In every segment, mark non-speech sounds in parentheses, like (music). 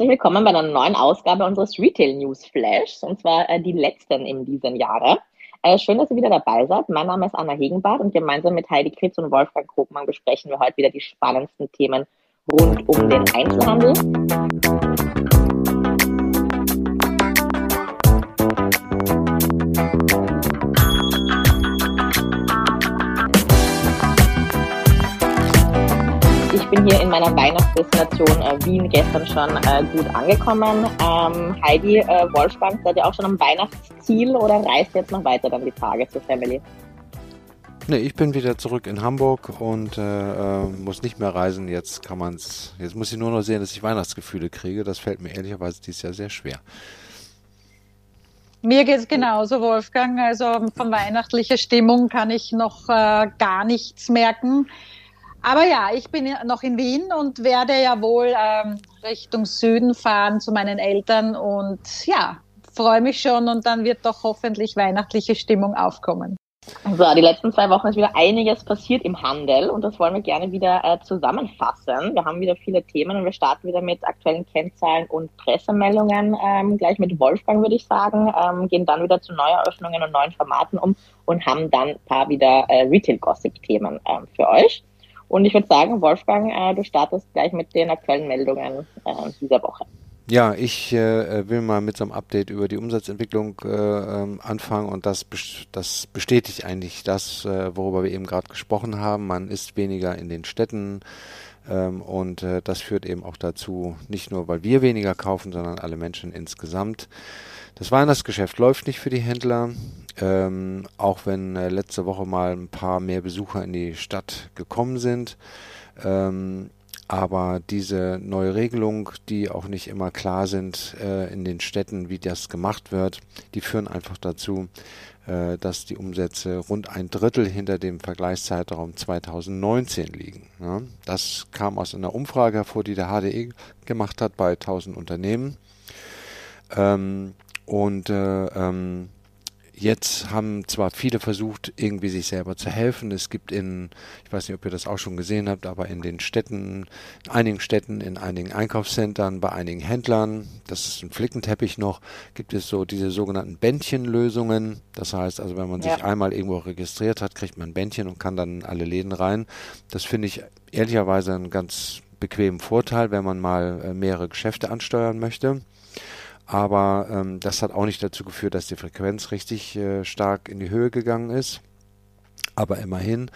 Herzlich willkommen bei einer neuen Ausgabe unseres Retail News Flash, und zwar äh, die letzten in diesem Jahre. Äh, schön, dass ihr wieder dabei seid. Mein Name ist Anna Hegenbart und gemeinsam mit Heidi Kritz und Wolfgang Krogmann besprechen wir heute wieder die spannendsten Themen rund um den Einzelhandel. Bin hier in meiner Weihnachtsdestination äh, Wien gestern schon äh, gut angekommen. Ähm, Heidi, äh, Wolfgang, seid ihr auch schon am Weihnachtsziel oder reist jetzt noch weiter dann die Tage zur Family? Nee, ich bin wieder zurück in Hamburg und äh, äh, muss nicht mehr reisen. Jetzt kann man's. Jetzt muss ich nur noch sehen, dass ich Weihnachtsgefühle kriege. Das fällt mir ehrlicherweise dieses Jahr sehr schwer. Mir geht es genauso, Wolfgang. Also von weihnachtlicher Stimmung kann ich noch äh, gar nichts merken. Aber ja, ich bin noch in Wien und werde ja wohl ähm, Richtung Süden fahren zu meinen Eltern und ja, freue mich schon und dann wird doch hoffentlich weihnachtliche Stimmung aufkommen. So, die letzten zwei Wochen ist wieder einiges passiert im Handel und das wollen wir gerne wieder äh, zusammenfassen. Wir haben wieder viele Themen und wir starten wieder mit aktuellen Kennzahlen und Pressemeldungen. Ähm, gleich mit Wolfgang würde ich sagen, ähm, gehen dann wieder zu Neueröffnungen und neuen Formaten um und haben dann ein paar wieder äh, Retail-Gossip-Themen ähm, für euch. Und ich würde sagen, Wolfgang, äh, du startest gleich mit den aktuellen Meldungen äh, dieser Woche. Ja, ich äh, will mal mit so einem Update über die Umsatzentwicklung äh, ähm, anfangen und das, das bestätigt eigentlich das, äh, worüber wir eben gerade gesprochen haben. Man ist weniger in den Städten ähm, und äh, das führt eben auch dazu, nicht nur weil wir weniger kaufen, sondern alle Menschen insgesamt. Das Weihnachtsgeschäft läuft nicht für die Händler, ähm, auch wenn äh, letzte Woche mal ein paar mehr Besucher in die Stadt gekommen sind. Ähm, aber diese neue Regelung, die auch nicht immer klar sind äh, in den Städten, wie das gemacht wird, die führen einfach dazu, äh, dass die Umsätze rund ein Drittel hinter dem Vergleichszeitraum 2019 liegen. Ja, das kam aus einer Umfrage hervor, die der HDE gemacht hat bei 1000 Unternehmen. Ähm, und äh, ähm, jetzt haben zwar viele versucht, irgendwie sich selber zu helfen. Es gibt in, ich weiß nicht, ob ihr das auch schon gesehen habt, aber in den Städten, in einigen Städten, in einigen Einkaufszentren, bei einigen Händlern, das ist ein Flickenteppich noch, gibt es so diese sogenannten Bändchenlösungen. Das heißt also, wenn man ja. sich einmal irgendwo registriert hat, kriegt man ein Bändchen und kann dann in alle Läden rein. Das finde ich ehrlicherweise einen ganz bequemen Vorteil, wenn man mal äh, mehrere Geschäfte ansteuern möchte aber ähm, das hat auch nicht dazu geführt, dass die Frequenz richtig äh, stark in die Höhe gegangen ist. Aber immerhin.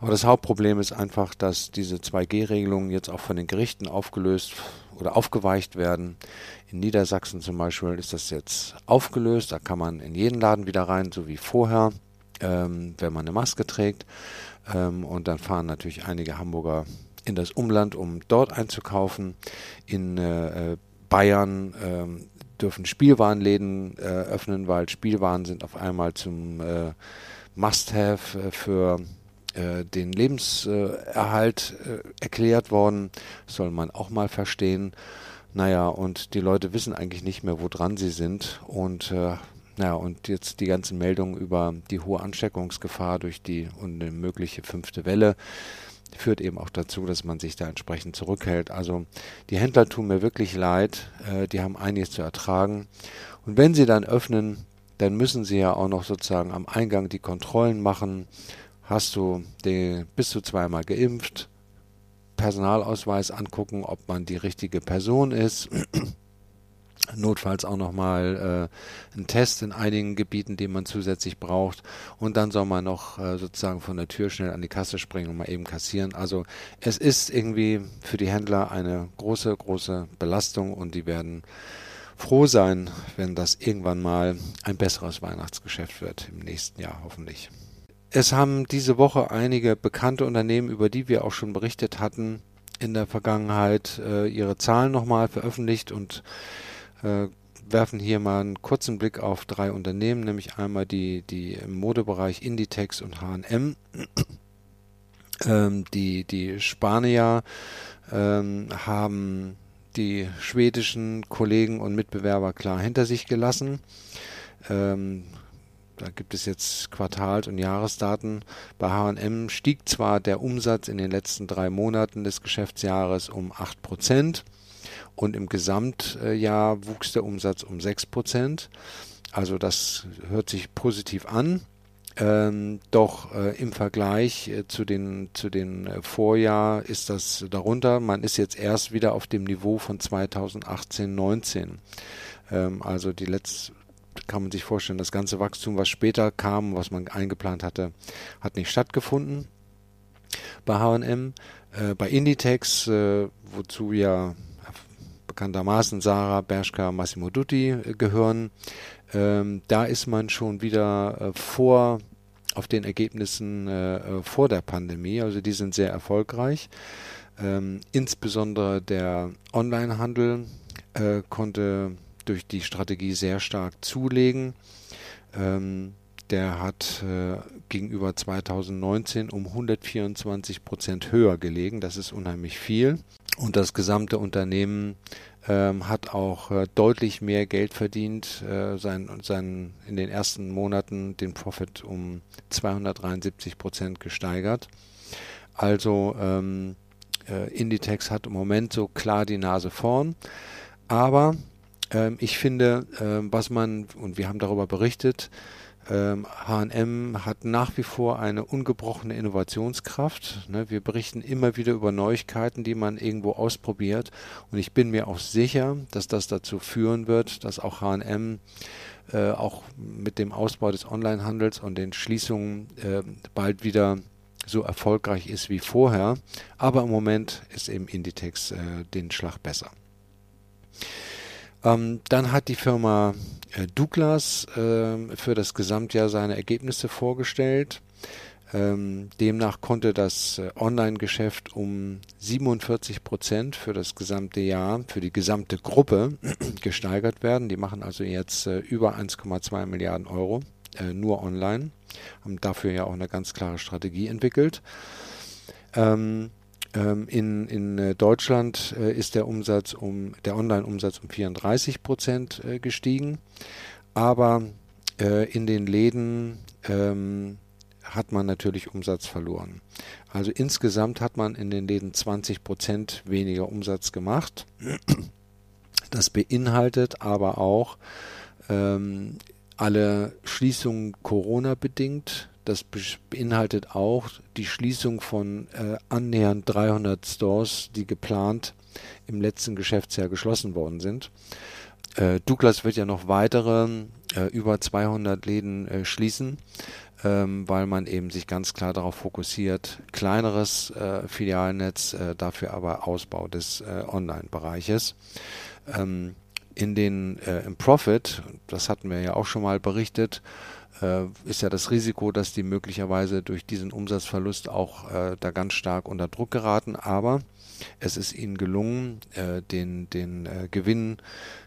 Aber das Hauptproblem ist einfach, dass diese 2G-Regelungen jetzt auch von den Gerichten aufgelöst oder aufgeweicht werden. In Niedersachsen zum Beispiel ist das jetzt aufgelöst. Da kann man in jeden Laden wieder rein, so wie vorher, ähm, wenn man eine Maske trägt. Ähm, und dann fahren natürlich einige Hamburger in das Umland, um dort einzukaufen. In äh, Bayern ähm, dürfen Spielwarenläden äh, öffnen, weil Spielwaren sind auf einmal zum äh, Must-Have äh, für äh, den Lebenserhalt äh, erklärt worden. soll man auch mal verstehen. Naja, und die Leute wissen eigentlich nicht mehr, wo dran sie sind. Und naja, und jetzt die ganzen Meldungen über die hohe Ansteckungsgefahr durch die und eine mögliche fünfte Welle führt eben auch dazu, dass man sich da entsprechend zurückhält. Also die Händler tun mir wirklich leid, äh, die haben einiges zu ertragen. Und wenn sie dann öffnen, dann müssen sie ja auch noch sozusagen am Eingang die Kontrollen machen. Hast du die, bist du zweimal geimpft? Personalausweis angucken, ob man die richtige Person ist notfalls auch nochmal äh, einen Test in einigen Gebieten, den man zusätzlich braucht. Und dann soll man noch äh, sozusagen von der Tür schnell an die Kasse springen und mal eben kassieren. Also es ist irgendwie für die Händler eine große, große Belastung und die werden froh sein, wenn das irgendwann mal ein besseres Weihnachtsgeschäft wird im nächsten Jahr hoffentlich. Es haben diese Woche einige bekannte Unternehmen, über die wir auch schon berichtet hatten, in der Vergangenheit äh, ihre Zahlen nochmal veröffentlicht und werfen hier mal einen kurzen Blick auf drei Unternehmen, nämlich einmal die, die im Modebereich Inditex und H&M. (clears throat) Ähm, die, die Spanier ähm, haben die schwedischen Kollegen und Mitbewerber klar hinter sich gelassen. Ähm, da gibt es jetzt Quartals- und Jahresdaten. Bei H&M stieg zwar der Umsatz in den letzten drei Monaten des Geschäftsjahres um 8 Prozent, und im Gesamtjahr wuchs der Umsatz um 6 Prozent. Also das hört sich positiv an. Ähm, doch äh, im Vergleich äh, zu den zu den äh, Vorjahr ist das darunter. Man ist jetzt erst wieder auf dem Niveau von 2018, 19. Ähm, also die letzte kann man sich vorstellen, das ganze Wachstum, was später kam, was man eingeplant hatte, hat nicht stattgefunden bei H&M. Bei Inditex, äh, wozu ja bekanntermaßen Sarah, Bershka, Massimo Dutti äh, gehören, ähm, da ist man schon wieder äh, vor auf den Ergebnissen äh, äh, vor der Pandemie. Also die sind sehr erfolgreich. Ähm, insbesondere der Onlinehandel äh, konnte durch die Strategie sehr stark zulegen. Ähm, der hat äh, gegenüber 2019 um 124 Prozent höher gelegen. Das ist unheimlich viel. Und das gesamte Unternehmen ähm, hat auch äh, deutlich mehr Geld verdient, äh, sein, sein, in den ersten Monaten den Profit um 273 Prozent gesteigert. Also ähm, äh, Inditex hat im Moment so klar die Nase vorn, aber ähm, ich finde, äh, was man, und wir haben darüber berichtet, ähm, H&M hat nach wie vor eine ungebrochene Innovationskraft. Ne? Wir berichten immer wieder über Neuigkeiten, die man irgendwo ausprobiert. Und ich bin mir auch sicher, dass das dazu führen wird, dass auch H&M äh, auch mit dem Ausbau des Onlinehandels und den Schließungen äh, bald wieder so erfolgreich ist wie vorher. Aber im Moment ist eben Inditex äh, den Schlag besser. Ähm, dann hat die Firma äh, Douglas äh, für das Gesamtjahr seine Ergebnisse vorgestellt. Ähm, demnach konnte das äh, Online-Geschäft um 47 Prozent für das gesamte Jahr, für die gesamte Gruppe (clears throat) gesteigert werden. Die machen also jetzt äh, über 1,2 Milliarden Euro äh, nur online, haben dafür ja auch eine ganz klare Strategie entwickelt. Ähm, in, in äh, Deutschland äh, ist der Umsatz um der Online-Umsatz um 34 Prozent äh, gestiegen, aber in den Läden ähm, hat man natürlich Umsatz verloren. Also insgesamt hat man in den Läden 20 Prozent weniger Umsatz gemacht. Das beinhaltet aber auch ähm, alle Schließungen Corona bedingt das beinhaltet auch die Schließung von äh, annähernd 300 Stores, die geplant im letzten Geschäftsjahr geschlossen worden sind. Äh, Douglas wird ja noch weitere äh, über 200 Läden äh, schließen, ähm, weil man eben sich ganz klar darauf fokussiert, kleineres äh, Filialnetz, äh, dafür aber Ausbau des Online-Bereiches. Ähm, in den im Profit, das hatten wir ja auch schon mal berichtet, äh, ist ja das Risiko, dass die möglicherweise durch diesen Umsatzverlust auch äh, da ganz stark unter Druck geraten. Aber es ist ihnen gelungen, äh, den, den äh, Gewinn,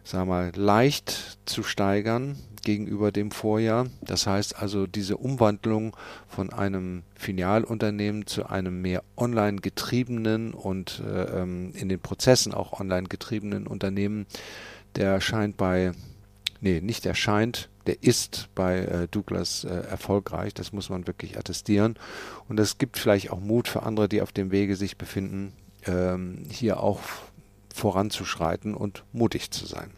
sagen wir mal, leicht zu steigern gegenüber dem Vorjahr. Das heißt also, diese Umwandlung von einem Filialunternehmen zu einem mehr online getriebenen und äh, ähm, in den Prozessen auch online getriebenen Unternehmen, der scheint bei, nee, nicht erscheint, der ist bei äh, Douglas äh, erfolgreich. Das muss man wirklich attestieren. Und es gibt vielleicht auch Mut für andere, die auf dem Wege sich befinden, ähm, hier auch voranzuschreiten und mutig zu sein.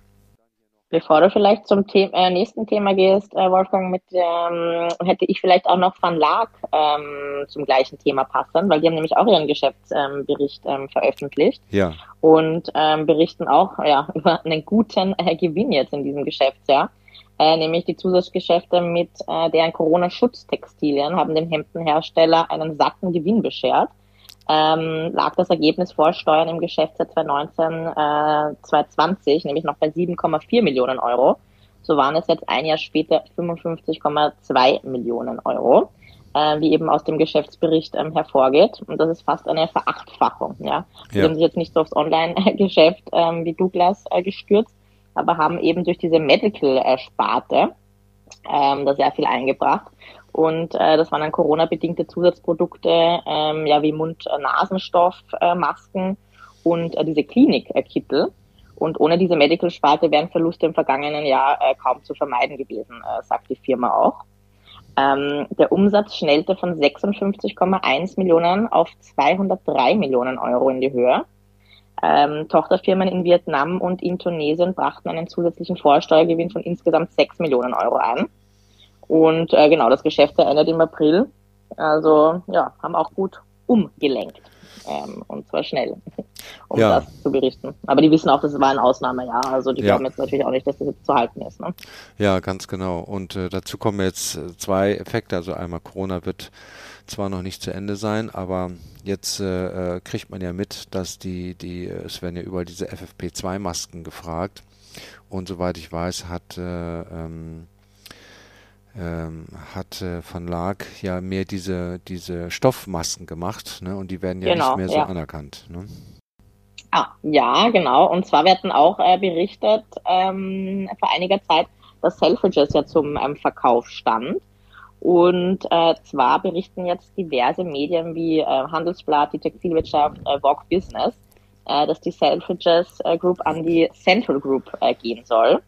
Bevor du vielleicht zum The äh, nächsten Thema gehst, äh, Wolfgang, mit, ähm, hätte ich vielleicht auch noch Van Laak ähm, zum gleichen Thema passen, weil die haben nämlich auch ihren Geschäftsbericht ähm, veröffentlicht ja. und ähm, berichten auch ja, (laughs) über einen guten äh, Gewinn jetzt in diesem Geschäftsjahr äh, nämlich die Zusatzgeschäfte mit äh, deren Corona-Schutztextilien haben dem Hemdenhersteller einen satten Gewinn beschert. Ähm, lag das Ergebnis vor Steuern im Geschäftsjahr 2019, äh, 2020, nämlich noch bei 7,4 Millionen Euro. So waren es jetzt ein Jahr später 55,2 Millionen Euro, äh, wie eben aus dem Geschäftsbericht ähm, hervorgeht. Und das ist fast eine Verachtfachung. Ja. Sie ja. haben sich jetzt nicht so aufs Online-Geschäft (laughs) ähm, wie Douglas äh, gestürzt, aber haben eben durch diese Medical-Sparte ähm, da sehr viel eingebracht. Und äh, das waren dann Corona-bedingte Zusatzprodukte, ähm, ja wie Mund-Nasenstoff-Masken äh, und äh, diese Klinik-Kittel. Und ohne diese Medical-Sparte wären Verluste im vergangenen Jahr äh, kaum zu vermeiden gewesen, äh, sagt die Firma auch. Ähm, der Umsatz schnellte von 56,1 Millionen auf 203 Millionen Euro in die Höhe. Ähm, Tochterfirmen in Vietnam und in Tunesien brachten einen zusätzlichen Vorsteuergewinn von insgesamt 6 Millionen Euro ein. Und äh, genau, das Geschäft endet im April. Also ja, haben auch gut umgelenkt. Ähm, und zwar schnell, (laughs) um ja. das zu berichten. Aber die wissen auch, das war ein Ausnahmejahr. Also die ja. glauben jetzt natürlich auch nicht, dass das jetzt zu halten ist. Ne? Ja, ganz genau. Und äh, dazu kommen jetzt äh, zwei Effekte. Also einmal Corona wird zwar noch nicht zu Ende sein, aber jetzt äh, äh kriegt man ja mit, dass die, die, es werden ja überall diese FFP2-Masken gefragt. Und soweit ich weiß, hat äh, ähm, hat äh, Van Laak ja mehr diese, diese Stoffmasken gemacht ne? und die werden ja genau, nicht mehr so ja. anerkannt. Ne? Ah, ja, genau. Und zwar werden auch äh, berichtet ähm, vor einiger Zeit, dass Selfridges ja zum ähm, Verkauf stand. Und äh, zwar berichten jetzt diverse Medien wie äh, Handelsblatt, die Textilwirtschaft, äh, Vogue Business, äh, dass die Selfridges äh, Group an die Central Group gehen soll.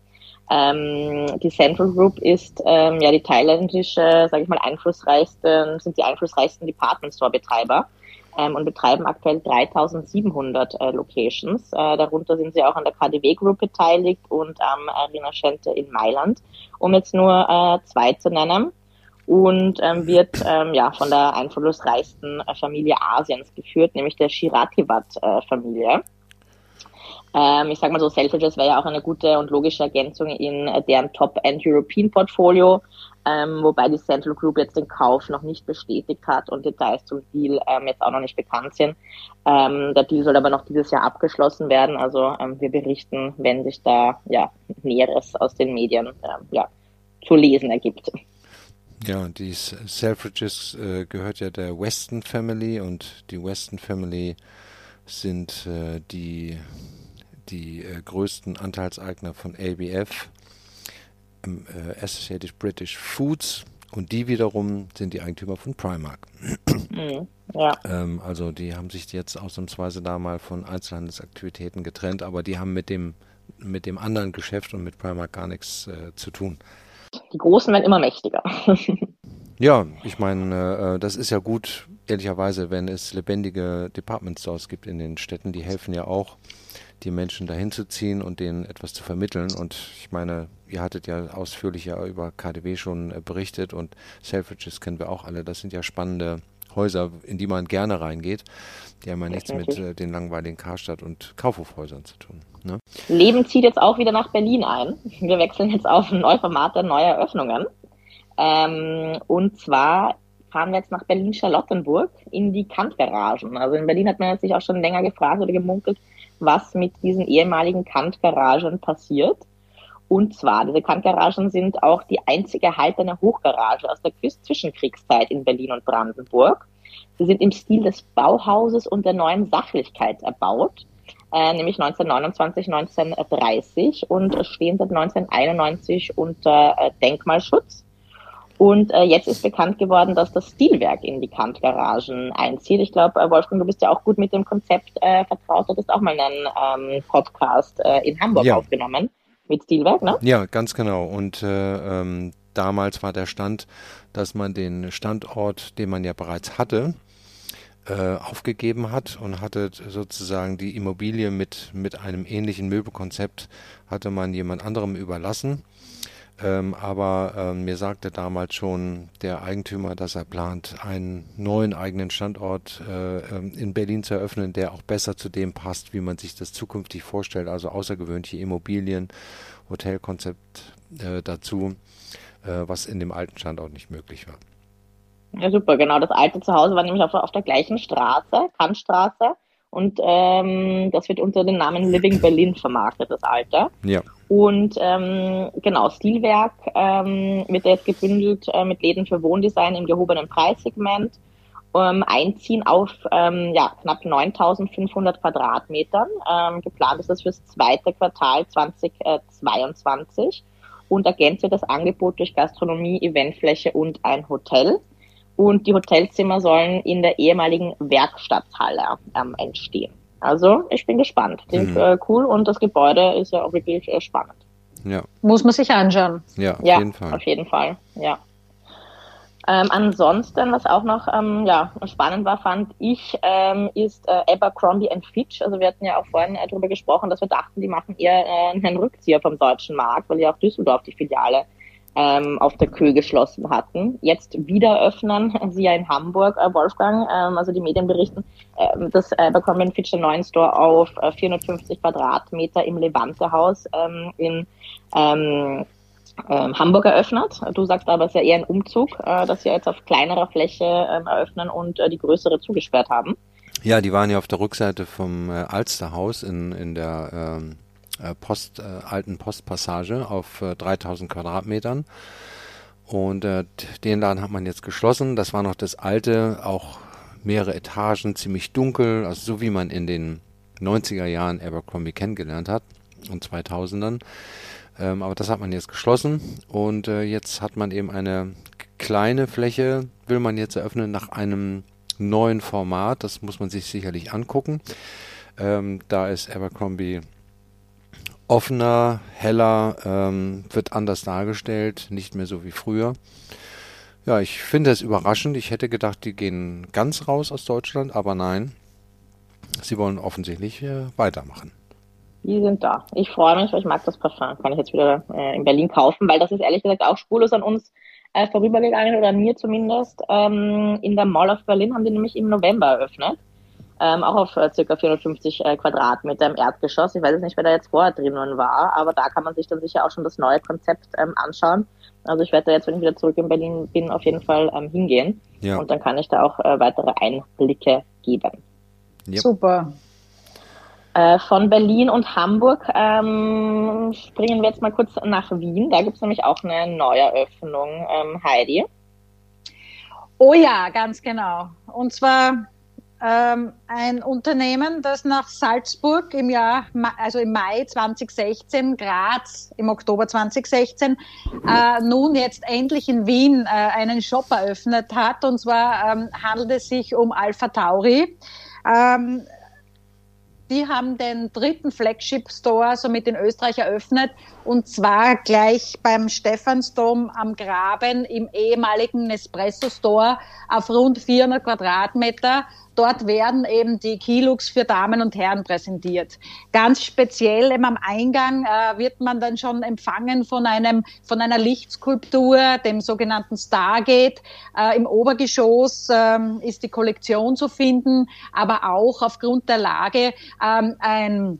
Ähm, die Central Group ist ähm, ja die thailändische, sage ich mal, einflussreichsten, sind die einflussreichsten Department Store Betreiber ähm, und betreiben aktuell 3700 äh, Locations. Äh, darunter sind sie auch an der KDW Group beteiligt und am äh, Rinascente in Mailand, um jetzt nur äh, zwei zu nennen. Und ähm, wird ähm, ja von der einflussreichsten äh, Familie Asiens geführt, nämlich der Shirativat-Familie. Äh, ähm, ich sage mal so, Selfridges wäre ja auch eine gute und logische Ergänzung in äh, deren Top-End-European-Portfolio, ähm, wobei die Central Group jetzt den Kauf noch nicht bestätigt hat und Details zum Deal ähm, jetzt auch noch nicht bekannt sind. Ähm, der Deal soll aber noch dieses Jahr abgeschlossen werden. Also ähm, wir berichten, wenn sich da ja Näheres aus den Medien ähm, ja, zu lesen ergibt. Ja, die Selfridges äh, gehört ja der Weston Family und die Weston Family sind äh, die die äh, größten Anteilseigner von ABF, ähm, äh, Associated British Foods, und die wiederum sind die Eigentümer von Primark. Mhm, ja. ähm, also die haben sich jetzt ausnahmsweise da mal von Einzelhandelsaktivitäten getrennt, aber die haben mit dem, mit dem anderen Geschäft und mit Primark gar nichts äh, zu tun. Die Großen werden immer mächtiger. (laughs) ja, ich meine, äh, das ist ja gut, ehrlicherweise, wenn es lebendige Department Stores gibt in den Städten, die helfen ja auch die Menschen dahin zu ziehen und denen etwas zu vermitteln. Und ich meine, ihr hattet ja ausführlich ja über KDW schon äh, berichtet und Selfridges kennen wir auch alle. Das sind ja spannende Häuser, in die man gerne reingeht. Die haben ja nichts mit äh, den langweiligen Karstadt- und Kaufhofhäusern zu tun. Ne? Leben zieht jetzt auch wieder nach Berlin ein. Wir wechseln jetzt auf ein neues Format der neue Eröffnungen. Ähm, und zwar fahren wir jetzt nach Berlin-Charlottenburg in die Kantgaragen. Also in Berlin hat man sich auch schon länger gefragt oder gemunkelt, was mit diesen ehemaligen Kantgaragen passiert. Und zwar, diese Kantgaragen sind auch die einzige erhaltene Hochgarage aus der Zwischenkriegszeit in Berlin und Brandenburg. Sie sind im Stil des Bauhauses und der neuen Sachlichkeit erbaut, äh, nämlich 1929, 1930 und stehen seit 1991 unter äh, Denkmalschutz. Und äh, jetzt ist bekannt geworden, dass das Stilwerk in die Kant-Garagen einzieht. Ich glaube, äh, Wolfgang, du bist ja auch gut mit dem Konzept äh, vertraut. Du hast auch mal einen ähm, Podcast äh, in Hamburg ja. aufgenommen mit Stilwerk, ne? Ja, ganz genau. Und äh, ähm, damals war der Stand, dass man den Standort, den man ja bereits hatte, äh, aufgegeben hat und hatte sozusagen die Immobilie mit, mit einem ähnlichen Möbelkonzept hatte man jemand anderem überlassen. Ähm, aber ähm, mir sagte damals schon der Eigentümer, dass er plant, einen neuen eigenen Standort äh, ähm, in Berlin zu eröffnen, der auch besser zu dem passt, wie man sich das zukünftig vorstellt. Also außergewöhnliche Immobilien, Hotelkonzept äh, dazu, äh, was in dem alten Standort nicht möglich war. Ja, super, genau. Das alte Zuhause war nämlich auf, auf der gleichen Straße, Kantstraße. Und ähm, das wird unter dem Namen Living Berlin vermarktet, das alte. Ja. Und ähm, genau, Stilwerk ähm, wird jetzt gebündelt äh, mit Läden für Wohndesign im gehobenen Preissegment. Ähm, einziehen auf ähm, ja, knapp 9.500 Quadratmetern. Ähm, geplant ist das fürs zweite Quartal 2022 und ergänzt wird das Angebot durch Gastronomie, Eventfläche und ein Hotel. Und die Hotelzimmer sollen in der ehemaligen Werkstatthalle ähm, entstehen. Also ich bin gespannt. Klingt mhm. äh, cool und das Gebäude ist ja auch wirklich äh, spannend. Ja. Muss man sich anschauen. Ja, auf ja, jeden Fall. Auf jeden Fall, ja. Ähm, ansonsten, was auch noch ähm, ja, spannend war, fand ich, ähm, ist äh, Abercrombie Fitch. Also wir hatten ja auch vorhin äh, darüber gesprochen, dass wir dachten, die machen eher äh, einen Rückzieher vom deutschen Markt, weil ja auch Düsseldorf die Filiale ähm, auf der Kö geschlossen hatten. Jetzt wieder öffnen (laughs) sie ja in Hamburg, äh, Wolfgang, ähm, also die Medien berichten, äh, dass Abercrombie Fitch den neuen Store auf äh, 450 Quadratmeter im Levante-Haus ähm, in ähm, ähm, Hamburg eröffnet. Du sagst aber, es ist ja eher ein Umzug, äh, dass sie jetzt auf kleinerer Fläche ähm, eröffnen und äh, die größere zugesperrt haben. Ja, die waren ja auf der Rückseite vom äh, Alsterhaus in, in der ähm, äh, Post, äh, alten Postpassage auf äh, 3000 Quadratmetern. Und äh, den Laden hat man jetzt geschlossen. Das war noch das alte, auch mehrere Etagen, ziemlich dunkel, also so wie man in den 90er Jahren Abercrombie kennengelernt hat und 2000ern. Ähm, aber das hat man jetzt geschlossen und äh, jetzt hat man eben eine kleine Fläche, will man jetzt eröffnen nach einem neuen Format. Das muss man sich sicherlich angucken. Ähm, da ist Abercrombie offener, heller, ähm, wird anders dargestellt, nicht mehr so wie früher. Ja, ich finde es überraschend. Ich hätte gedacht, die gehen ganz raus aus Deutschland, aber nein. Sie wollen offensichtlich äh, weitermachen. Die sind da. Ich freue mich, weil ich mag das Parfum. Kann ich jetzt wieder äh, in Berlin kaufen, weil das ist ehrlich gesagt auch spurlos an uns äh, vorübergegangen oder an mir zumindest. Ähm, in der Mall of Berlin haben die nämlich im November eröffnet. Ähm, auch auf äh, ca. 450 äh, Quadratmeter im Erdgeschoss. Ich weiß jetzt nicht, wer da jetzt vorher drinnen war, aber da kann man sich dann sicher auch schon das neue Konzept ähm, anschauen. Also ich werde da jetzt, wenn ich wieder zurück in Berlin bin, auf jeden Fall ähm, hingehen. Ja. Und dann kann ich da auch äh, weitere Einblicke geben. Yep. Super. Äh, von Berlin und Hamburg ähm, springen wir jetzt mal kurz nach Wien. Da gibt es nämlich auch eine Neueröffnung, ähm, Heidi. Oh ja, ganz genau. Und zwar ähm, ein Unternehmen, das nach Salzburg im Jahr, also im Mai 2016, Graz im Oktober 2016, äh, nun jetzt endlich in Wien äh, einen Shop eröffnet hat. Und zwar ähm, handelt es sich um Alpha Tauri. Ähm, die haben den dritten Flagship Store somit in Österreich eröffnet und zwar gleich beim Stephansdom am Graben im ehemaligen Nespresso Store auf rund 400 Quadratmeter Dort werden eben die Kilux für Damen und Herren präsentiert. Ganz speziell eben am Eingang äh, wird man dann schon empfangen von einem, von einer Lichtskulptur, dem sogenannten Stargate. Äh, Im Obergeschoss äh, ist die Kollektion zu finden, aber auch aufgrund der Lage ähm, ein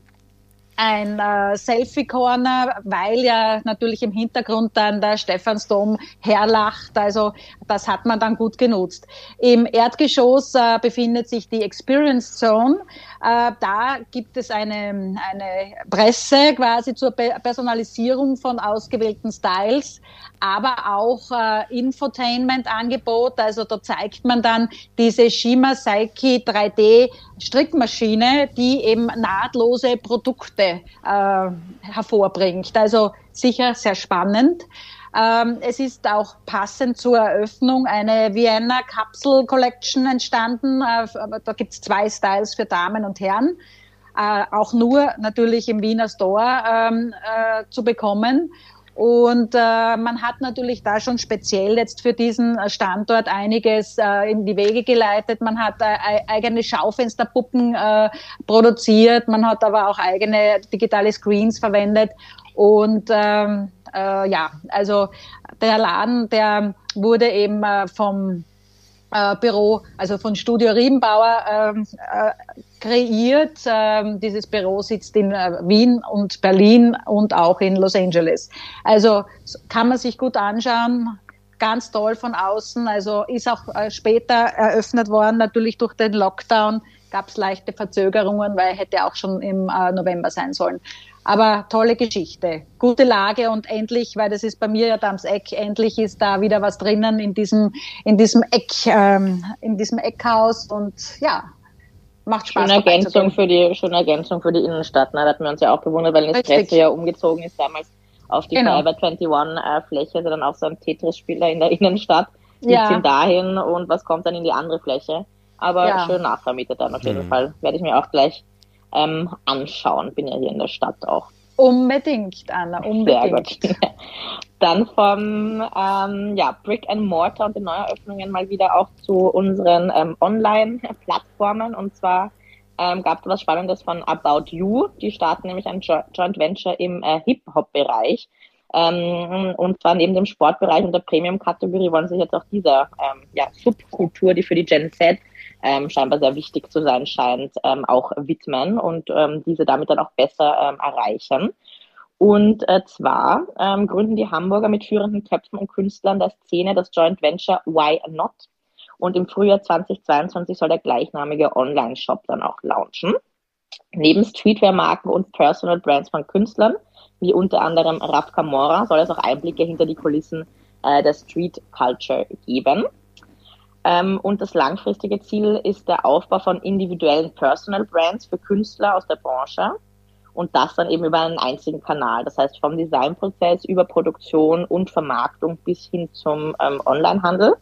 ein äh, Selfie-Corner, weil ja natürlich im Hintergrund dann der Stephansdom herlacht. Also das hat man dann gut genutzt. Im Erdgeschoss äh, befindet sich die Experience Zone. Äh, da gibt es eine, eine Presse quasi zur Personalisierung von ausgewählten Styles, aber auch äh, Infotainment-Angebot. Also da zeigt man dann diese Shima Saiki 3D Strickmaschine, die eben nahtlose Produkte äh, hervorbringt. Also sicher sehr spannend. Ähm, es ist auch passend zur Eröffnung eine Vienna Capsule Collection entstanden. Äh, da gibt es zwei Styles für Damen und Herren. Äh, auch nur natürlich im Wiener Store ähm, äh, zu bekommen. Und äh, man hat natürlich da schon speziell jetzt für diesen Standort einiges äh, in die Wege geleitet. Man hat äh, eigene Schaufensterpuppen produziert, man hat aber auch eigene digitale Screens verwendet. Und ähm, äh, ja, also der Laden, der wurde eben äh, vom äh, Büro, also von Studio Riebenbauer ähm, äh, kreiert. Ähm, dieses Büro sitzt in äh, Wien und Berlin und auch in Los Angeles. Also kann man sich gut anschauen. Ganz toll von außen. Also ist auch äh, später eröffnet worden, natürlich durch den Lockdown gab es leichte Verzögerungen, weil hätte auch schon im äh, November sein sollen. Aber tolle Geschichte, gute Lage und endlich, weil das ist bei mir ja da ams Eck, endlich ist da wieder was drinnen in diesem, in diesem Eck, ähm, in diesem Eckhaus und ja, macht Spaß. Schöne Ergänzung für die, schöne Ergänzung für die Innenstadt, ne? Da hatten wir uns ja auch gewundert, weil Nespresso ja umgezogen ist damals auf die genau. Private 21 äh, Fläche, also dann auch so ein Tetris-Spieler in der Innenstadt. Die ja. ziehen dahin und was kommt dann in die andere Fläche? Aber ja. schön nachvermietet dann auf jeden mhm. Fall. Werde ich mir auch gleich ähm, anschauen. Bin ja hier in der Stadt auch. Unbedingt, Anna, unbedingt. Sehr gut. (laughs) Dann vom ähm, ja, Brick and Mortar und den Neueröffnungen mal wieder auch zu unseren ähm, Online-Plattformen. Und zwar ähm, gab es was Spannendes von About You. Die starten nämlich ein jo Joint Venture im äh, Hip-Hop-Bereich. Ähm, und zwar neben dem Sportbereich und der Premium-Kategorie wollen sich jetzt auch dieser ähm, ja, Subkultur, die für die Gen Z ähm, scheinbar sehr wichtig zu sein scheint, ähm, auch widmen und ähm, diese damit dann auch besser ähm, erreichen. Und äh, zwar ähm, gründen die Hamburger mit führenden Köpfen und Künstlern der Szene das Joint Venture Why Not. Und im Frühjahr 2022 soll der gleichnamige Online-Shop dann auch launchen. Neben Streetwear-Marken und Personal Brands von Künstlern, wie unter anderem Raf Camora, soll es auch Einblicke hinter die Kulissen äh, der Street Culture geben. Ähm, und das langfristige Ziel ist der Aufbau von individuellen Personal Brands für Künstler aus der Branche und das dann eben über einen einzigen Kanal. Das heißt vom Designprozess über Produktion und Vermarktung bis hin zum ähm, Onlinehandel.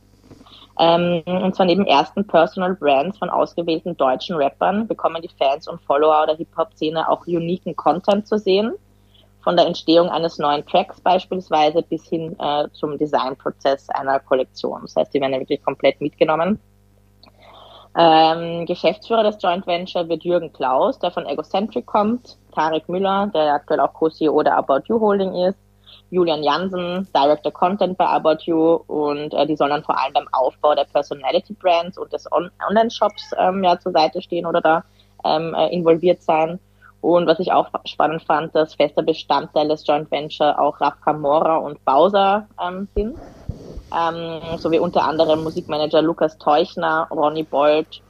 Ähm, und zwar neben ersten Personal Brands von ausgewählten deutschen Rappern bekommen die Fans und Follower der Hip-Hop-Szene auch uniken Content zu sehen von der Entstehung eines neuen Tracks beispielsweise bis hin äh, zum Designprozess einer Kollektion. Das heißt, die werden ja wirklich komplett mitgenommen. Ähm, Geschäftsführer des Joint Venture wird Jürgen Klaus, der von Egocentric kommt, Tarek Müller, der aktuell auch Co-CEO der About You Holding ist, Julian Jansen, Director Content bei About You und äh, die sollen dann vor allem beim Aufbau der Personality Brands und des On Online-Shops ähm, ja zur Seite stehen oder da ähm, äh, involviert sein. Und was ich auch spannend fand, dass fester Bestandteil des Joint Venture auch Raf Camora und Bowser ähm, sind. Ähm, sowie unter anderem Musikmanager Lukas Teuchner, Ronny Bolt,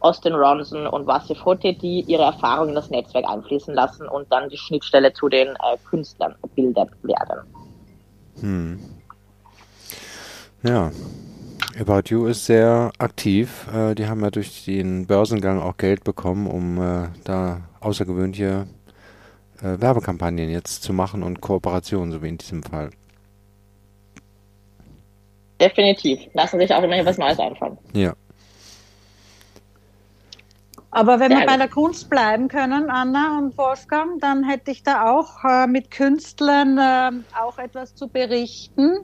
Austin Ronson und Wasif Hotte, die ihre Erfahrungen in das Netzwerk einfließen lassen und dann die Schnittstelle zu den äh, Künstlern bilden werden. Hm. Ja, About You ist sehr aktiv. Äh, die haben ja durch den Börsengang auch Geld bekommen, um äh, da außergewöhnliche äh, Werbekampagnen jetzt zu machen und Kooperationen, so wie in diesem Fall. Definitiv. Lassen sich auch immer was Neues einfallen. Ja. Aber wenn Sehr wir bei der Kunst bleiben können, Anna und Wolfgang, dann hätte ich da auch äh, mit Künstlern äh, auch etwas zu berichten.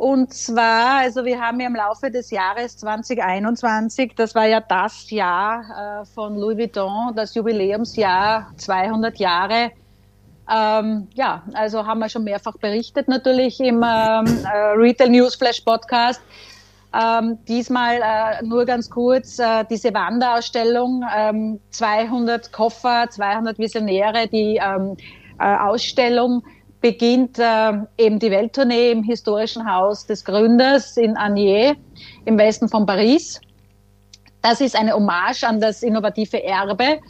Und zwar, also wir haben ja im Laufe des Jahres 2021, das war ja das Jahr äh, von Louis Vuitton, das Jubiläumsjahr 200 Jahre. Ähm, ja, also haben wir schon mehrfach berichtet natürlich im ähm, äh, Retail News Flash Podcast. Ähm, diesmal äh, nur ganz kurz äh, diese Wanderausstellung, ähm, 200 Koffer, 200 Visionäre, die ähm, äh, Ausstellung beginnt äh, eben die Welttournee im historischen Haus des Gründers in Agnier im Westen von Paris. Das ist eine Hommage an das innovative Erbe.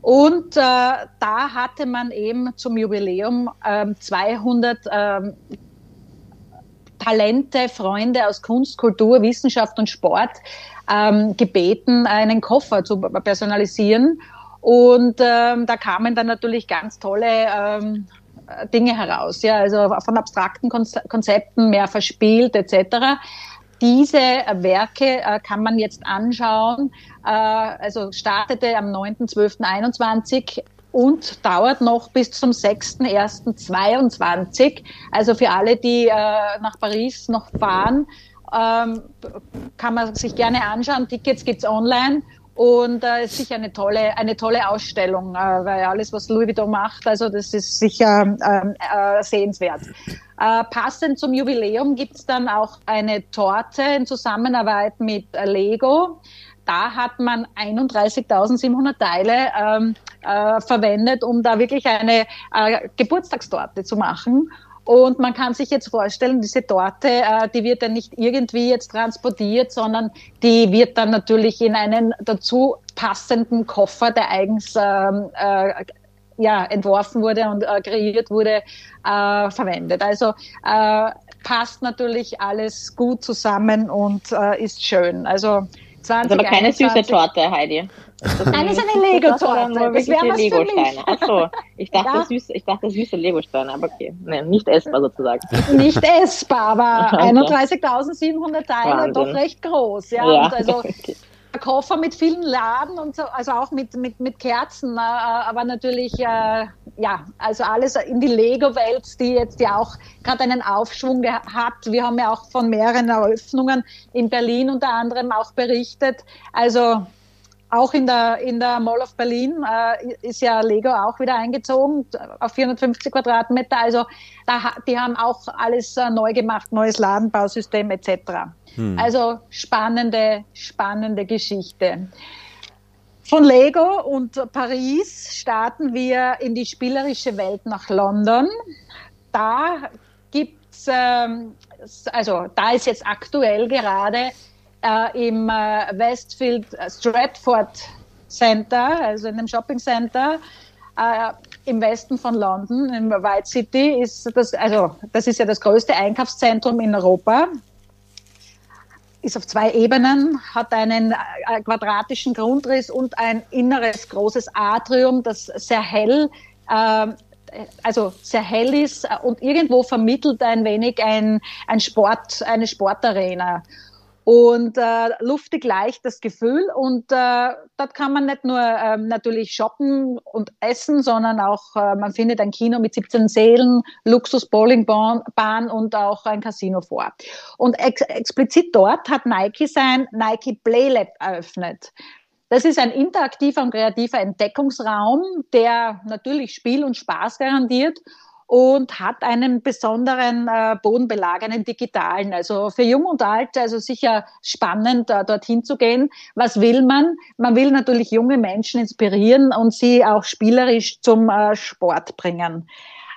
Und äh, da hatte man eben zum Jubiläum äh, 200 ähm, Talente, Freunde aus Kunst, Kultur, Wissenschaft und Sport ähm, gebeten, einen Koffer zu personalisieren. Und ähm, da kamen dann natürlich ganz tolle Dinge heraus, ja, also von abstrakten Konzepten mehr verspielt etc. Diese Werke äh, kann man jetzt anschauen. Äh, also startete am 9.12.21 und dauert noch bis zum 6.1.22. Also für alle, die äh, nach Paris noch fahren, ähm, kann man sich gerne anschauen. Tickets gibt's online und äh, ist sicher eine tolle, eine tolle Ausstellung, äh, weil alles, was Louis Vuitton macht, also das ist sicher ähm, äh, sehenswert. Äh, passend zum Jubiläum gibt's dann auch eine Torte in Zusammenarbeit mit Lego. Da hat man 31.700 Teile ähm, äh, verwendet, um da wirklich eine äh, Geburtstagstorte zu machen. Und man kann sich jetzt vorstellen, diese Torte, äh, die wird dann nicht irgendwie jetzt transportiert, sondern die wird dann natürlich in einen dazu passenden Koffer, der eigens ähm, äh, ja, entworfen wurde und äh, kreiert wurde, äh, verwendet. Also äh, passt natürlich alles gut zusammen und ist schön. Also 20, aber keine süße Torte, Heidi. Nein, das ist eine Lego-Torte. Das wäre Lego-Steine. Achso, ich dachte, ja? süß, ich dachte süße Lego-Steine, aber okay. Nee, nicht essbar sozusagen. Nicht essbar, aber (laughs) 31.700 Teile, Wahnsinn. doch recht groß. Ja, ja. Also, (laughs) okay. Koffer mit vielen Laden und so, also auch mit, mit, mit Kerzen, äh, aber natürlich äh, ja, also alles in die Lego-Welt, die jetzt ja auch gerade einen Aufschwung hat. Wir haben ja auch von mehreren Eröffnungen in Berlin unter anderem auch berichtet. Also auch in der, in der Mall of Berlin äh, ist ja Lego auch wieder eingezogen auf 450 Quadratmeter. Also da, die haben auch alles äh, neu gemacht, neues Ladenbausystem etc. Hm. Also spannende, spannende Geschichte. Von Lego und Paris starten wir in die spielerische Welt nach London. Da gibt's, ähm, also da ist jetzt aktuell gerade äh, im äh, Westfield Stratford Center, also in einem Shopping Center, äh, im Westen von London, im White City, ist das, also das ist ja das größte Einkaufszentrum in Europa. Ist auf zwei Ebenen, hat einen äh, quadratischen Grundriss und ein inneres großes Atrium, das sehr hell, äh, also sehr hell ist und irgendwo vermittelt ein wenig ein, ein Sport, eine Sportarena und äh, luftig leicht das Gefühl. Und äh, dort kann man nicht nur ähm, natürlich shoppen und essen, sondern auch, äh, man findet ein Kino mit 17 Sälen, Luxus-Bowlingbahn und auch ein Casino vor. Und ex explizit dort hat Nike sein Nike Play Lab eröffnet. Das ist ein interaktiver und kreativer Entdeckungsraum, der natürlich Spiel und Spaß garantiert und hat einen besonderen äh, Bodenbelag, einen digitalen. Also für Jung und Alt, also sicher spannend, äh, dorthin zu gehen. Was will man? Man will natürlich junge Menschen inspirieren und sie auch spielerisch zum äh, Sport bringen.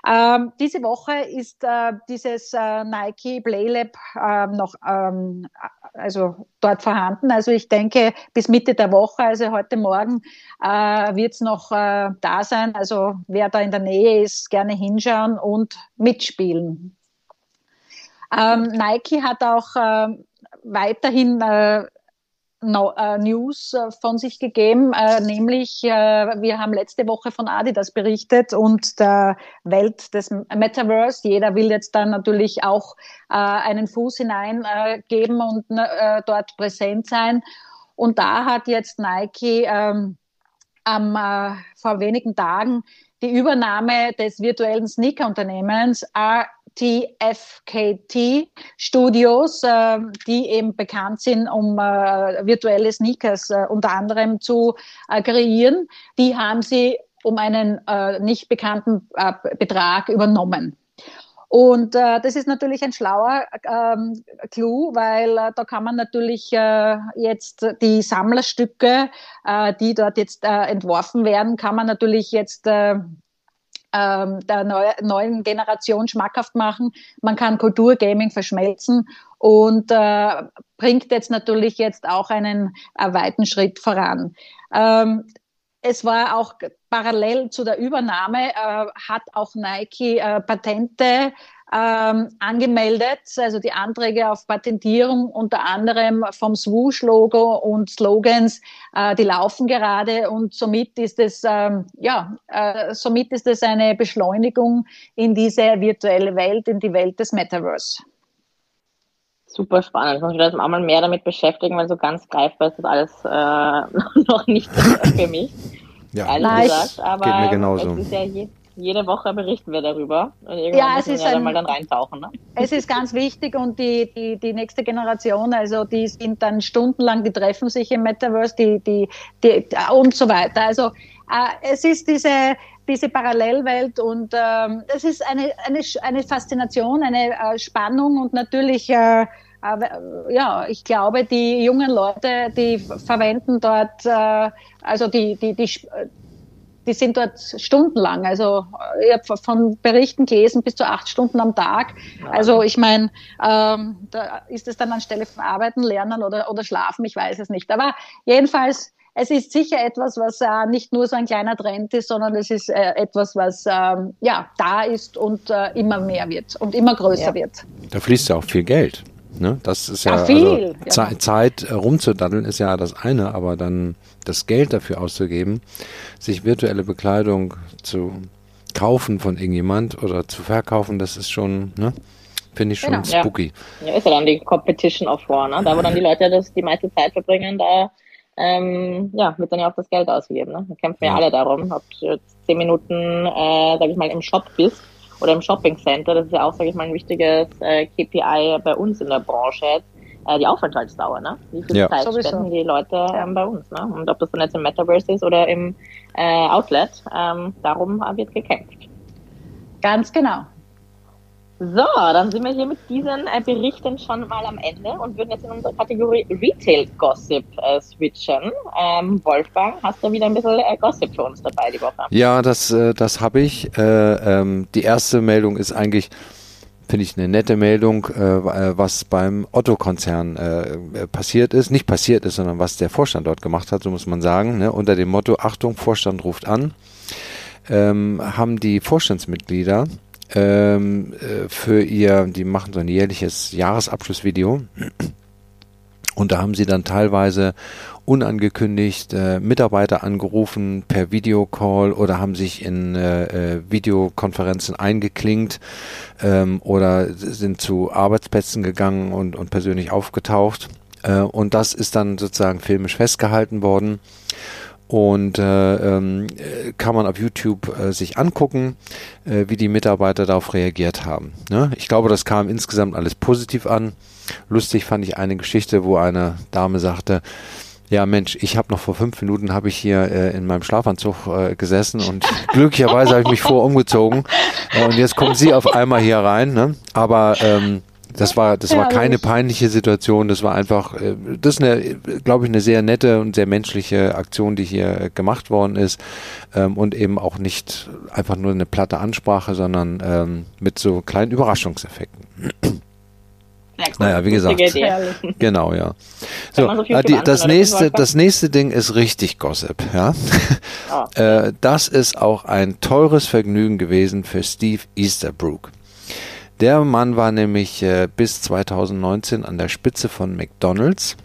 Ähm, diese Woche ist äh, dieses äh, Nike Playlab äh, noch ähm, also dort vorhanden. Also ich denke, bis Mitte der Woche, also heute Morgen, äh, wird es noch äh, da sein. Also wer da in der Nähe ist, gerne hinschauen und mitspielen. Ähm, Nike hat auch äh, weiterhin äh, no, äh, News äh, von sich gegeben, äh, nämlich äh, wir haben letzte Woche von Adidas berichtet und der Welt des Metaverse. Jeder will jetzt dann natürlich auch äh, einen Fuß hineingeben und äh, dort präsent sein. Und da hat jetzt Nike ähm, am, äh, vor wenigen Tagen die Übernahme des virtuellen Sneaker-Unternehmens TFKT Studios, äh, die eben bekannt sind, um äh, virtuelle Sneakers äh, unter anderem zu äh, kreieren. Die haben sie um einen äh, nicht bekannten äh, Betrag übernommen. Und äh, das ist natürlich ein schlauer ähm, Clou, weil äh, da kann man natürlich äh, jetzt die Sammlerstücke, äh, die dort jetzt äh, entworfen werden, kann man natürlich jetzt äh, ähm, der neu, neuen Generation schmackhaft machen. Man kann Kultur, Gaming verschmelzen und äh, bringt jetzt natürlich jetzt auch einen äh, weiten Schritt voran. Ähm, es war auch parallel zu der Übernahme, äh, hat auch Nike äh, Patente ähm, angemeldet, also die Anträge auf Patentierung unter anderem vom Swoosh-Logo und Slogans, äh, die laufen gerade und somit ist es ähm, ja, äh, somit ist es eine Beschleunigung in diese virtuelle Welt, in die Welt des Metaverse. Super spannend. Ich muss mich jetzt einmal mehr damit beschäftigen, weil so ganz greifbar ist das alles äh, (laughs) noch nicht für mich. Ja, ehrlich gesagt. Aber geht mir genauso. es ist ja je, jede Woche berichten wir darüber. Und irgendwann ja, es ist wir ja ein, mal dann reintauchen. Ne? Es ist ganz wichtig und die, die, die nächste Generation, also die sind dann stundenlang, die treffen sich im Metaverse, die, die, die und so weiter. Also äh, es ist diese diese Parallelwelt und ähm, es ist eine, eine, eine Faszination, eine äh, Spannung und natürlich äh, äh, ja, ich glaube, die jungen Leute, die verwenden dort, äh, also die, die, die, die sind dort stundenlang. Also ich habe von Berichten gelesen bis zu acht Stunden am Tag. Also ich meine, ähm, da ist es dann anstelle von Arbeiten, Lernen oder, oder Schlafen, ich weiß es nicht. Aber jedenfalls, es ist sicher etwas, was äh, nicht nur so ein kleiner Trend ist, sondern es ist äh, etwas, was ähm, ja da ist und äh, immer mehr wird und immer größer ja. wird. Da fließt ja auch viel Geld. Ne? Das ist ja, ja viel, also, ja. Zeit äh, rumzudaddeln ist ja das eine, aber dann das Geld dafür auszugeben, sich virtuelle Bekleidung zu kaufen von irgendjemand oder zu verkaufen, das ist schon, ne? Finde ich schon genau. spooky. Ja. ja. ist ja dann die Competition of War, ne? Da wo dann die Leute das die meiste Zeit verbringen, da ähm, ja, wird dann ja auch das Geld ausgegeben. Ne? Da kämpfen wir ja alle darum, ob du jetzt zehn Minuten, äh, sag ich mal, im Shop bist oder im Shopping Center. Das ist ja auch, sag ich mal, ein wichtiges äh, KPI bei uns in der Branche jetzt. Äh, die Aufenthaltsdauer, ne? Wie viel ja. Zeit Sowieso. spenden die Leute ähm, bei uns, ne? Und ob das dann jetzt im Metaverse ist oder im äh, Outlet, ähm, darum wird gekämpft. Ganz genau. So, dann sind wir hier mit diesen äh, Berichten schon mal am Ende und würden jetzt in unsere Kategorie Retail Gossip äh, switchen. Ähm, Wolfgang, hast du wieder ein bisschen äh, Gossip für uns dabei die Woche? Ja, das, äh, das habe ich. Äh, ähm, die erste Meldung ist eigentlich, finde ich, eine nette Meldung, äh, was beim Otto-Konzern passiert ist. Nicht passiert ist, sondern was der Vorstand dort gemacht hat, so muss man sagen. Ne? Unter dem Motto, Achtung, Vorstand ruft an, ähm, haben die Vorstandsmitglieder ähm, äh, für ihr, die machen so ein jährliches Jahresabschlussvideo. Und da haben sie dann teilweise unangekündigt äh, Mitarbeiter angerufen per Videocall oder haben sich in äh, äh, Videokonferenzen eingeklinkt ähm, oder sind zu Arbeitsplätzen gegangen und, und persönlich aufgetaucht. Äh, und das ist dann sozusagen filmisch festgehalten worden und äh, ähm, kann man auf YouTube äh, sich angucken, äh, wie die Mitarbeiter darauf reagiert haben. Ne? Ich glaube, das kam insgesamt alles positiv an. Lustig fand ich eine Geschichte, wo eine Dame sagte, ja Mensch, ich habe noch vor fünf Minuten habe ich hier äh, in meinem Schlafanzug äh, gesessen und (laughs) glücklicherweise habe ich mich vor umgezogen äh, und jetzt kommt sie auf einmal hier rein. Ne? Aber ähm, das war, das war keine peinliche Situation. Das war einfach, äh, das ist eine, glaube ich, eine sehr nette und sehr menschliche Aktion, die hier gemacht worden ist. Ähm, und eben auch nicht einfach nur eine platte Ansprache, sondern ähm, mit so kleinen Überraschungseffekten. Ja, naja, wie gesagt. (laughs) Genau, ja. So, so äh, die, das nächste, das nächste Ding ist richtig Gossip, ja. Oh. (laughs) äh, das ist auch ein teures Vergnügen gewesen für Steve Easterbrook. Der Mann war nämlich äh, bis 2019 an der Spitze von McDonald's,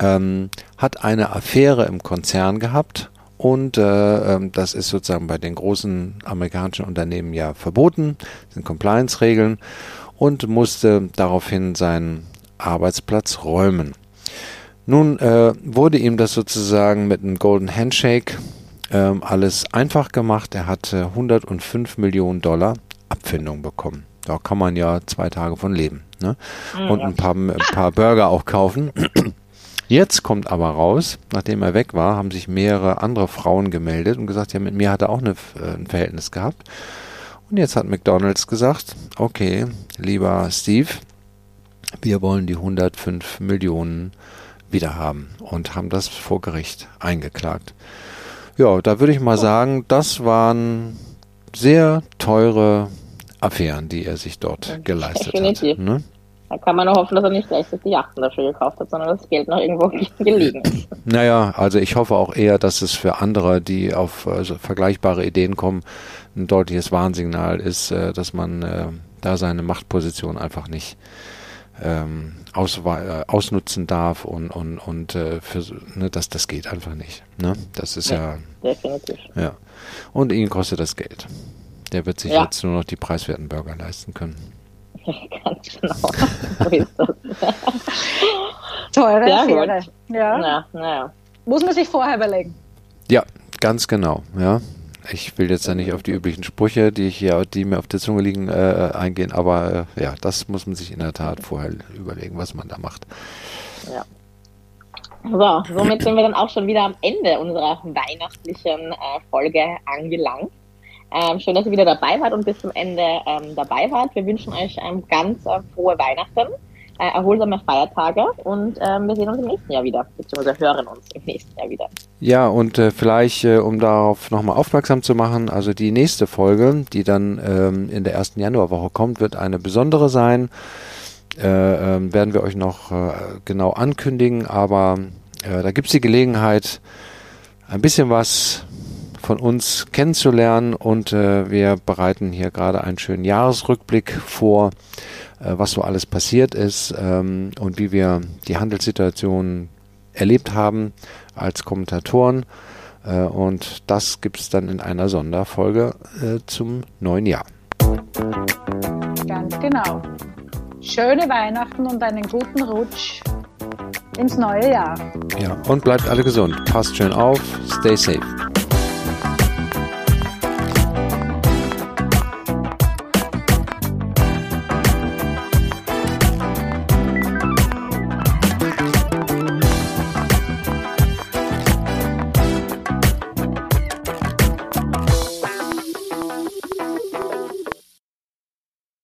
ähm, hat eine Affäre im Konzern gehabt und äh, ähm, das ist sozusagen bei den großen amerikanischen Unternehmen ja verboten, sind Compliance-Regeln und musste daraufhin seinen Arbeitsplatz räumen. Nun äh, wurde ihm das sozusagen mit einem Golden Handshake äh, alles einfach gemacht. Er hatte 105 Millionen Dollar Abfindung bekommen. Da kann man ja zwei Tage von leben. Ne? Mhm. Und ein paar, ein paar Burger auch kaufen. Jetzt kommt aber raus, nachdem er weg war, haben sich mehrere andere Frauen gemeldet und gesagt, ja, mit mir hat er auch eine, äh, ein Verhältnis gehabt. Und jetzt hat McDonald's gesagt, okay, lieber Steve, wir wollen die 105 Millionen wieder haben und haben das vor Gericht eingeklagt. Ja, da würde ich mal sagen, das waren sehr teure Affären, die er sich dort ja, geleistet definitiv. hat. Ne? Da kann man nur hoffen, dass er nicht gleich die Yachten dafür gekauft hat, sondern das Geld noch irgendwo (laughs) gelegen ist. Naja, also ich hoffe auch eher, dass es für andere, die auf also vergleichbare Ideen kommen, ein deutliches Warnsignal ist, äh, dass man äh, da seine Machtposition einfach nicht ähm, aus, äh, ausnutzen darf und, und, und äh, für, ne, dass das geht einfach nicht. Ne? Das ist ja, ja definitiv. Ja. Und ihn kostet das Geld. Der wird sich ja. jetzt nur noch die preiswerten Burger leisten können. (laughs) Ganz genau. so ist das. (laughs) Teure Sehr Affäre. Ja. Na, na Muss man sich vorher überlegen. Ja, ganz genau. Ja. Ich will jetzt ja nicht auf die üblichen Sprüche, die hier, die mir auf der Zunge liegen, äh, eingehen, aber äh, ja, das muss man sich in der Tat vorher überlegen, was man da macht. Ja. So, somit sind wir dann auch schon wieder am Ende unserer weihnachtlichen äh, Folge angelangt. Ähm, schön, dass ihr wieder dabei wart und bis zum Ende ähm, dabei wart. Wir wünschen euch ähm, ganz äh, frohe Weihnachten, äh, erholsame Feiertage und ähm, wir sehen uns im nächsten Jahr wieder, beziehungsweise hören uns im nächsten Jahr wieder. Ja, und äh, vielleicht, äh, um darauf nochmal aufmerksam zu machen, also die nächste Folge, die dann ähm, in der ersten Januarwoche kommt, wird eine besondere sein. Äh, ähm, werden wir euch noch äh, genau ankündigen, aber da gibt es die Gelegenheit, ein bisschen was von uns kennenzulernen und äh, wir bereiten hier gerade einen schönen Jahresrückblick vor, äh, was so alles passiert ist ähm, und wie wir die Handelssituation erlebt haben als Kommentatoren. Äh, und das gibt es dann in einer Sonderfolge äh, zum neuen Jahr. Ganz genau. Schöne Weihnachten und einen guten Rutsch. ins neue Jahr. Ja, und bleibt alle gesund. Passt schön auf. Stay safe.